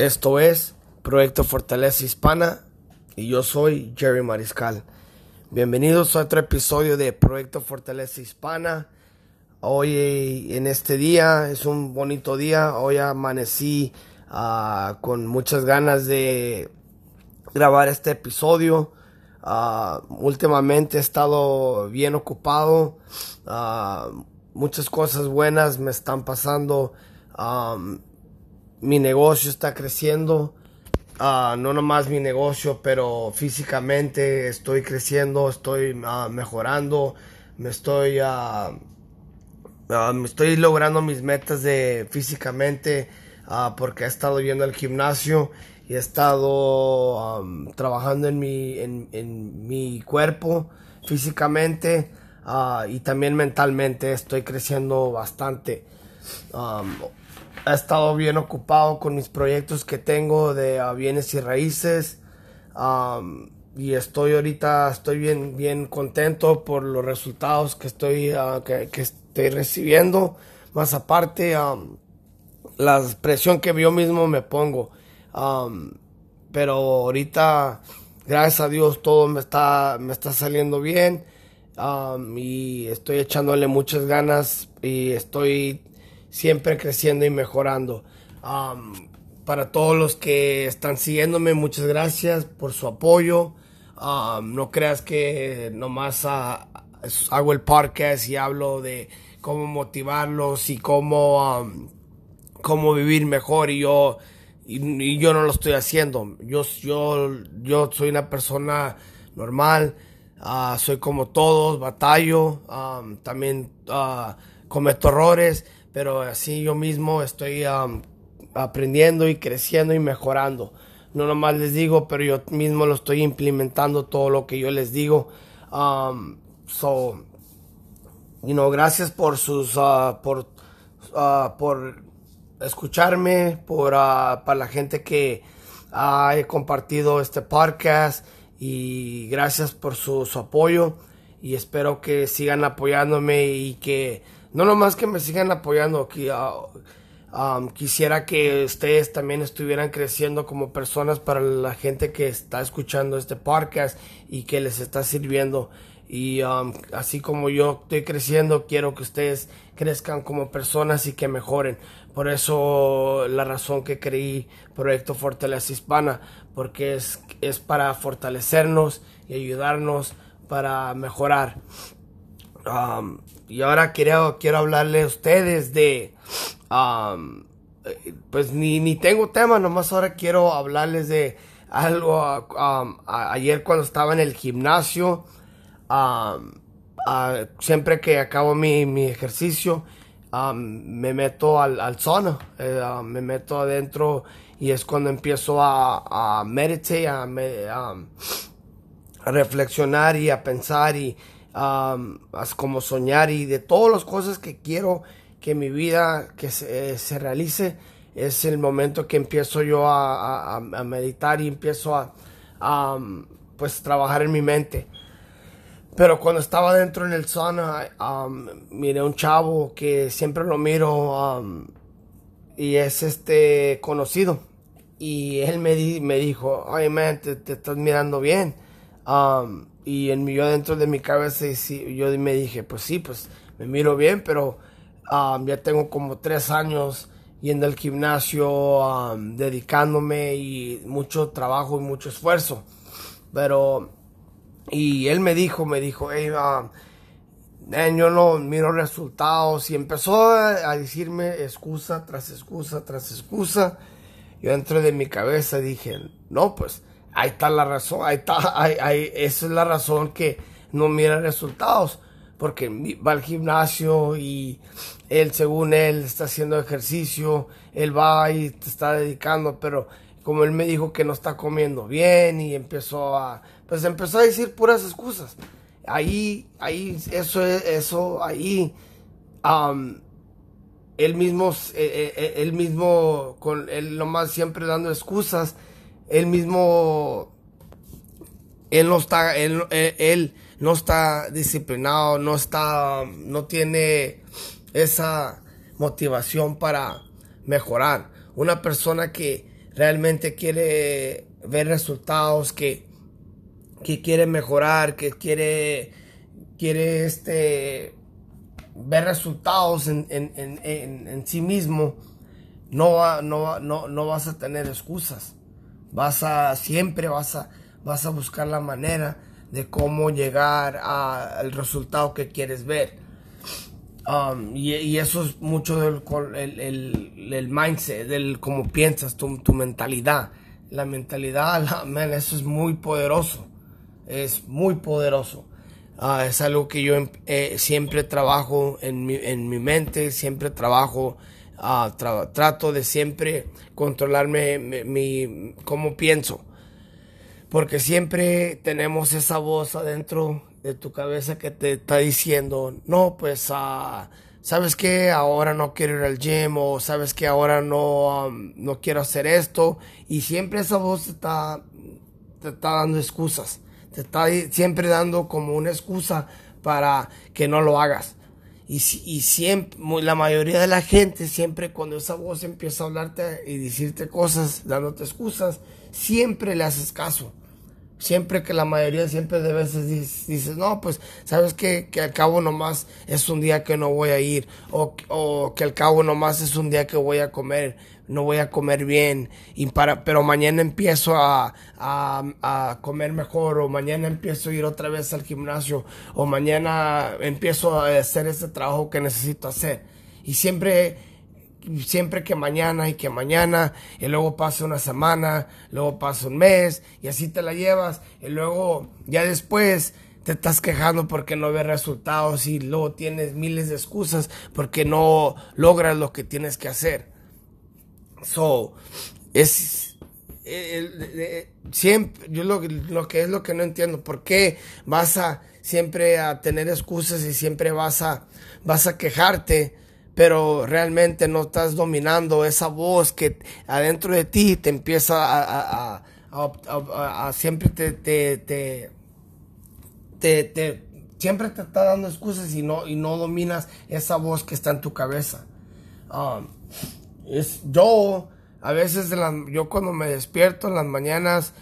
Esto es Proyecto Fortaleza Hispana y yo soy Jerry Mariscal. Bienvenidos a otro episodio de Proyecto Fortaleza Hispana. Hoy en este día es un bonito día. Hoy amanecí uh, con muchas ganas de grabar este episodio. Uh, últimamente he estado bien ocupado. Uh, muchas cosas buenas me están pasando. Mi negocio está creciendo. Uh, no nomás mi negocio, pero físicamente estoy creciendo, estoy uh, mejorando, me estoy, uh, me estoy logrando mis metas de físicamente porque he estado yendo al gimnasio y he estado trabajando en mi, en, mi cuerpo físicamente y también mentalmente estoy creciendo bastante. He estado bien ocupado con mis proyectos que tengo de uh, bienes y raíces. Y estoy ahorita, estoy bien, bien contento por los resultados que estoy, uh, que, estoy recibiendo. Más aparte, la presión que yo mismo me pongo. Pero ahorita, gracias a Dios, todo me está, me está saliendo bien. y estoy echándole muchas ganas y estoy siempre creciendo y mejorando. Para todos los que están siguiéndome, muchas gracias por su apoyo. No creas que nomás hago el podcast y hablo de cómo motivarlos y cómo, um, cómo vivir mejor y yo, y, yo no lo estoy haciendo. Yo, yo, yo soy una persona normal, uh, soy como todos, batallo, también uh, cometo errores pero así yo mismo estoy aprendiendo y creciendo y mejorando. No nomás les digo, pero yo mismo lo estoy implementando todo lo que yo les digo. Um, so, gracias por sus, uh, por, uh, por escucharme, por, uh, para la gente que ha compartido este podcast y gracias por su apoyo y espero que sigan apoyándome y que no nomás que me sigan apoyando, que, uh, quisiera que ustedes también estuvieran creciendo como personas para la gente que está escuchando este podcast y que les está sirviendo. Y um, así como yo estoy creciendo, quiero que ustedes crezcan como personas y que mejoren. Por eso la razón que creí Proyecto Fortaleza Hispana, porque es, es para fortalecernos y ayudarnos para mejorar. Um, y ahora quiero, quiero hablarle a ustedes de... Um, pues ni, ni tengo tema, nomás ahora quiero hablarles de algo. Um, ayer cuando estaba en el gimnasio, siempre que acabo mi, mi ejercicio, me meto al, al zona, eh, me meto adentro y es cuando empiezo a, a meditar, a, a reflexionar y a pensar y como soñar y de todas las cosas que quiero que mi vida que se, se realice es el momento que empiezo yo a, a, meditar y empiezo a, pues trabajar en mi mente. Pero cuando estaba dentro en el sauna miré un chavo que siempre lo miro y es este conocido. Y él me, me dijo ay man te, estás mirando bien y en mi, yo dentro de mi cabeza yo me dije, pues sí, pues me miro bien, pero um, ya tengo como tres años yendo al gimnasio, um, dedicándome y mucho trabajo y mucho esfuerzo. Pero, y él me dijo, me dijo, hey, um, yo no miro resultados y empezó a, decirme excusa tras excusa tras excusa. Yo dentro de mi cabeza dije, no, pues ahí está la razón, ahí está, ahí, esa es la razón que no mira resultados, porque va al gimnasio y él, según él, está haciendo ejercicio, él va y te está dedicando, pero como él me dijo que no está comiendo bien y empezó a, pues empezó a decir puras excusas. Ahí, ahí, eso, eso, ahí, él mismo, eh, eh, él mismo, con él nomás siempre dando excusas, él mismo, él no está, él, no está disciplinado, no está, no tiene esa motivación para mejorar. Una persona que realmente quiere ver resultados, que, que quiere mejorar, que quiere, quiere este, ver resultados en, en, en, en sí mismo, no, no, no, no vas a tener excusas. Vas a, siempre vas a, vas a buscar la manera de cómo llegar al resultado que quieres ver. Um, y, eso es mucho del el, el, mindset, del cómo piensas, tu, tu mentalidad. La mentalidad, eso es muy poderoso. Es muy poderoso. Ah, es algo que yo eh, siempre trabajo en mi, en mi, mente, siempre trabajo, trato de siempre controlarme mi, mi, cómo pienso. Porque siempre tenemos esa voz adentro de tu cabeza que te está diciendo, no, pues, uh, sabes que ahora no quiero ir al gym o sabes que ahora no, um, no quiero hacer esto. Y siempre esa voz te está, te está dando excusas, te está siempre dando como una excusa para que no lo hagas. Y, y siempre, la mayoría de la gente, siempre cuando esa voz empieza a hablarte y decirte cosas, dándote excusas, siempre le haces caso. Siempre que la mayoría siempre de veces dices, no, pues sabes que, que al cabo nomás es un día que no voy a ir o, o, que al cabo nomás es un día que voy a comer, no voy a comer bien, y para, pero mañana empiezo a, a, a comer mejor o mañana empiezo a ir otra vez al gimnasio o mañana empiezo a hacer ese trabajo que necesito hacer. Y siempre siempre que mañana y que mañana, y luego pasa una semana, luego pasa un mes, y así te la llevas, y luego ya después te estás quejando porque no ves resultados y luego tienes miles de excusas porque no logras lo que tienes que hacer. So, es siempre, yo lo, lo que es lo que no entiendo, ¿por qué vas a siempre a tener excusas y siempre vas a, vas a quejarte? pero realmente no estás dominando esa voz que adentro de ti te empieza a, a, siempre te, te, te, siempre te está dando excusas y no, y no dominas esa voz que está en tu cabeza. Um, es, yo, a veces, yo cuando me despierto en las mañanas,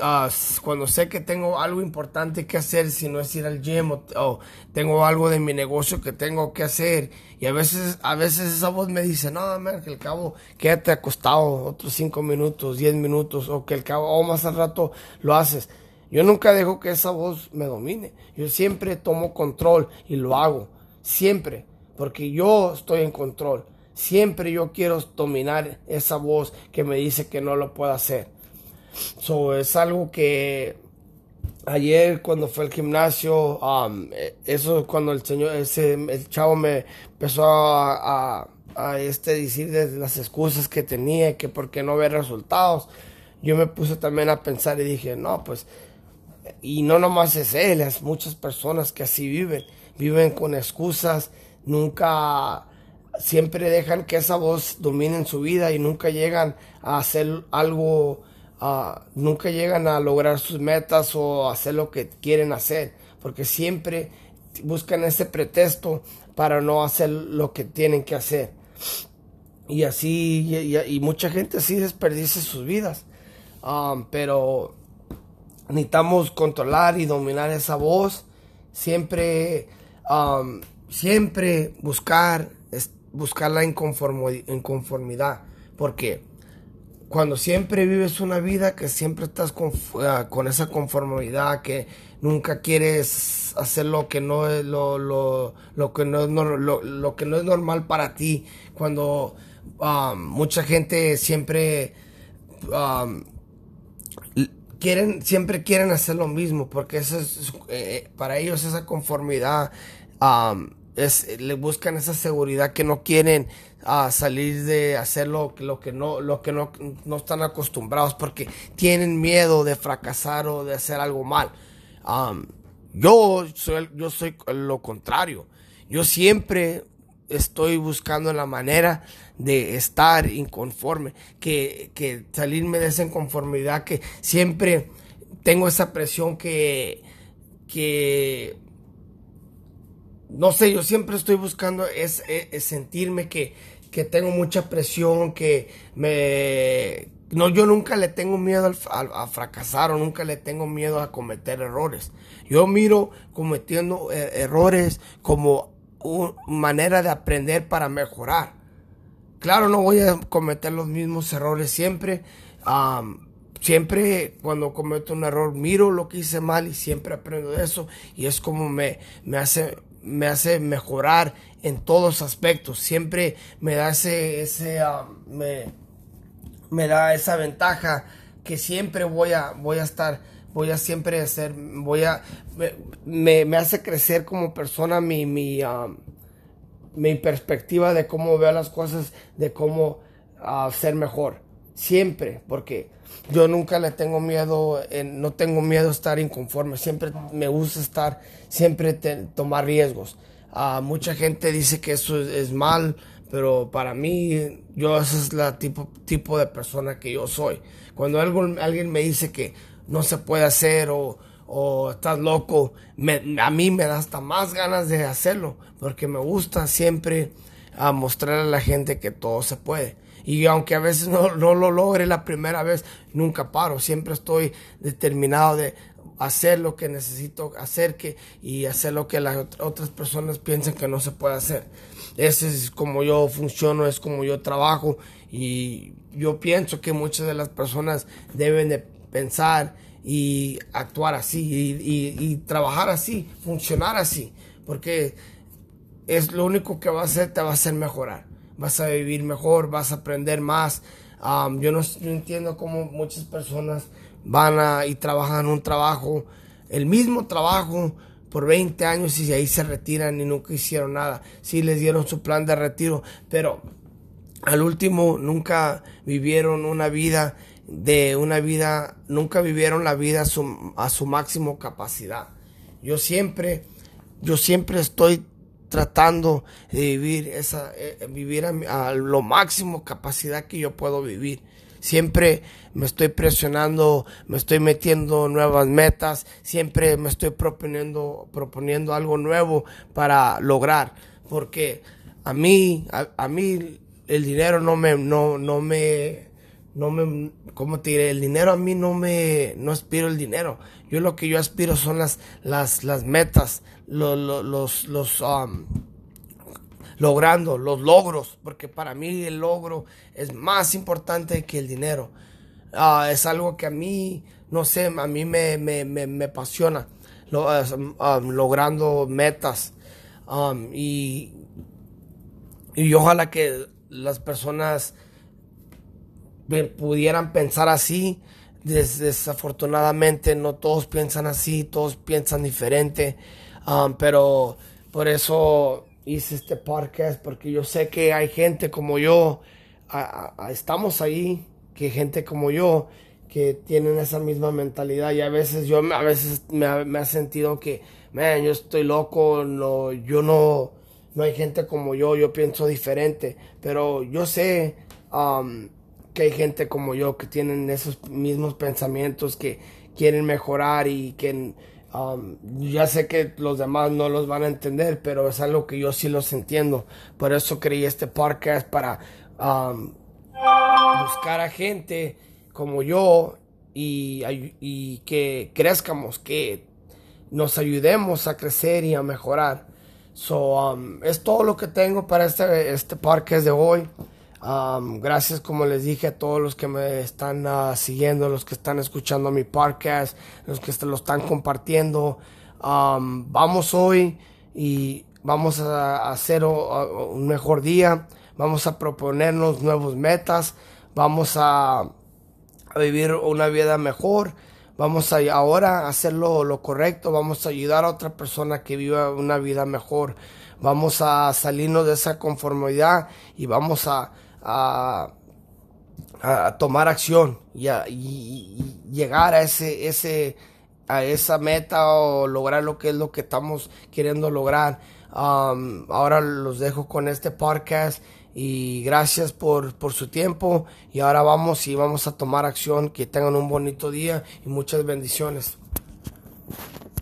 Ah, cuando sé que tengo algo importante que hacer, si no es ir al gym o, tengo algo de mi negocio que tengo que hacer y a veces, a veces esa voz me dice, no, man, que el cabo quédate acostado otros cinco minutos, diez minutos o que el cabo, o más al rato lo haces. Yo nunca dejo que esa voz me domine. Yo siempre tomo control y lo hago. Siempre. Porque yo estoy en control. Siempre yo quiero dominar esa voz que me dice que no lo puedo hacer. So, es algo que ayer cuando fue al gimnasio, um, eso cuando el señor, ese, el chavo me empezó a, a, este decir de las excusas que tenía, que porque no ve resultados, yo me puse también a pensar y dije, no, pues, y no nomás es él, es muchas personas que así viven, viven con excusas, nunca, siempre dejan que esa voz domine en su vida y nunca llegan a hacer algo nunca llegan a lograr sus metas o hacer lo que quieren hacer, porque siempre buscan ese pretexto para no hacer lo que tienen que hacer. Y así, y, mucha gente así desperdicia sus vidas. Um, pero necesitamos controlar y dominar esa voz. Siempre, um, siempre buscar, buscar la inconformidad. Porque cuando siempre vives una vida que siempre estás con, ah, con esa conformidad, que nunca quieres hacer lo que no es lo, lo, lo que no es lo, que no es normal para ti, cuando um, mucha gente siempre um, quieren siempre quieren hacer lo mismo porque eso es, eh, para ellos esa conformidad um, es, le buscan esa seguridad que no quieren a salir de hacer lo, lo que no lo que no, no, están acostumbrados porque tienen miedo de fracasar o de hacer algo mal. Yo soy yo soy lo contrario. Yo siempre estoy buscando la manera de estar inconforme que, que salirme de esa inconformidad que siempre tengo esa presión que que no sé, yo siempre estoy buscando es sentirme que, que tengo mucha presión, que me no, yo nunca le tengo miedo a, fracasar o nunca le tengo miedo a cometer errores. Yo miro cometiendo eh, errores como una manera de aprender para mejorar. Claro, no voy a cometer los mismos errores siempre. siempre cuando cometo un error miro lo que hice mal y siempre aprendo de eso y es como me, me hace me hace mejorar en todos aspectos. Siempre me da ese, ese me, me da esa ventaja que siempre voy a, voy a estar, voy a siempre hacer, voy a, me, me hace crecer como persona mi, mi, mi perspectiva de cómo veo las cosas, de cómo uh, ser mejor. Siempre, porque yo nunca le tengo miedo, no tengo miedo a estar inconforme. Siempre me gusta estar, siempre tomar riesgos. Uh, mucha gente dice que eso es, mal, pero para mí, yo ese es el tipo, tipo de persona que yo soy. Cuando algo, alguien me dice que no se puede hacer o, o estás loco, a mí me da hasta más ganas de hacerlo, porque me gusta siempre a mostrar a la gente que todo se puede. Y aunque a veces no, no, lo logre la primera vez, nunca paro. Siempre estoy determinado de hacer lo que necesito hacer que, y hacer lo que las otras personas piensan que no se puede hacer. Ese es como yo funciono, es como yo trabajo y yo pienso que muchas de las personas deben de pensar y actuar así y, trabajar así, funcionar así, porque es lo único que va a hacer, te va a hacer mejorar, vas a vivir mejor, vas a aprender más. yo no, entiendo cómo muchas personas van a, y trabajan un trabajo, el mismo trabajo, por 20 años y ahí se retiran y nunca hicieron nada. Sí les dieron su plan de retiro, pero al último nunca vivieron una vida de una vida, nunca vivieron la vida a su, a su máximo capacidad. Yo siempre, yo siempre estoy tratando de vivir esa, eh, vivir a, lo máximo capacidad que yo puedo vivir. Siempre me estoy presionando, me estoy metiendo nuevas metas, siempre me estoy proponiendo, proponiendo algo nuevo para lograr, porque a mí, a, mí el dinero no me, no, no me, no me, ¿cómo te diré? El dinero a mí no me, no aspiro el dinero. Yo lo que yo aspiro son las, las, las metas, los, los, los, um, logrando, los logros, porque para mí el logro es más importante que el dinero. Ah, es algo que a mí, no sé, a mí me, me, me, me apasiona, um, logrando metas. Um, y, y ojalá que las personas pudieran pensar así. desafortunadamente no todos piensan así, todos piensan diferente, um, pero por eso hice este podcast, porque yo sé que hay gente como yo, estamos ahí, que gente como yo, que tienen esa misma mentalidad. Y a veces yo a veces me ha, sentido que, man, yo estoy loco, no, yo no, no hay gente como yo, yo pienso diferente, pero yo sé um, que hay gente como yo que tienen esos mismos pensamientos, que quieren mejorar y que um, ya sé que los demás no los van a entender, pero es algo que yo sí los entiendo. Por eso creí este podcast para um, buscar a gente como yo y, y que crezcamos, que nos ayudemos a crecer y a mejorar. So, um, es todo lo que tengo para este, este podcast de hoy gracias, como les dije, a todos los que me están uh, siguiendo, los que están escuchando mi podcast, los que lo están compartiendo. vamos hoy y vamos a hacer un mejor día. Vamos a proponernos nuevos metas. Vamos a, a vivir una vida mejor. Vamos a ahora hacer lo, correcto. Vamos a ayudar a otra persona que viva una vida mejor. Vamos a salirnos de esa conformidad y vamos a a, tomar acción y, a, llegar a ese, ese, a esa meta o lograr lo que es lo que estamos queriendo lograr. Um, ahora los dejo con este podcast y gracias por, por su tiempo y ahora vamos y vamos a tomar acción. Que tengan un bonito día y muchas bendiciones.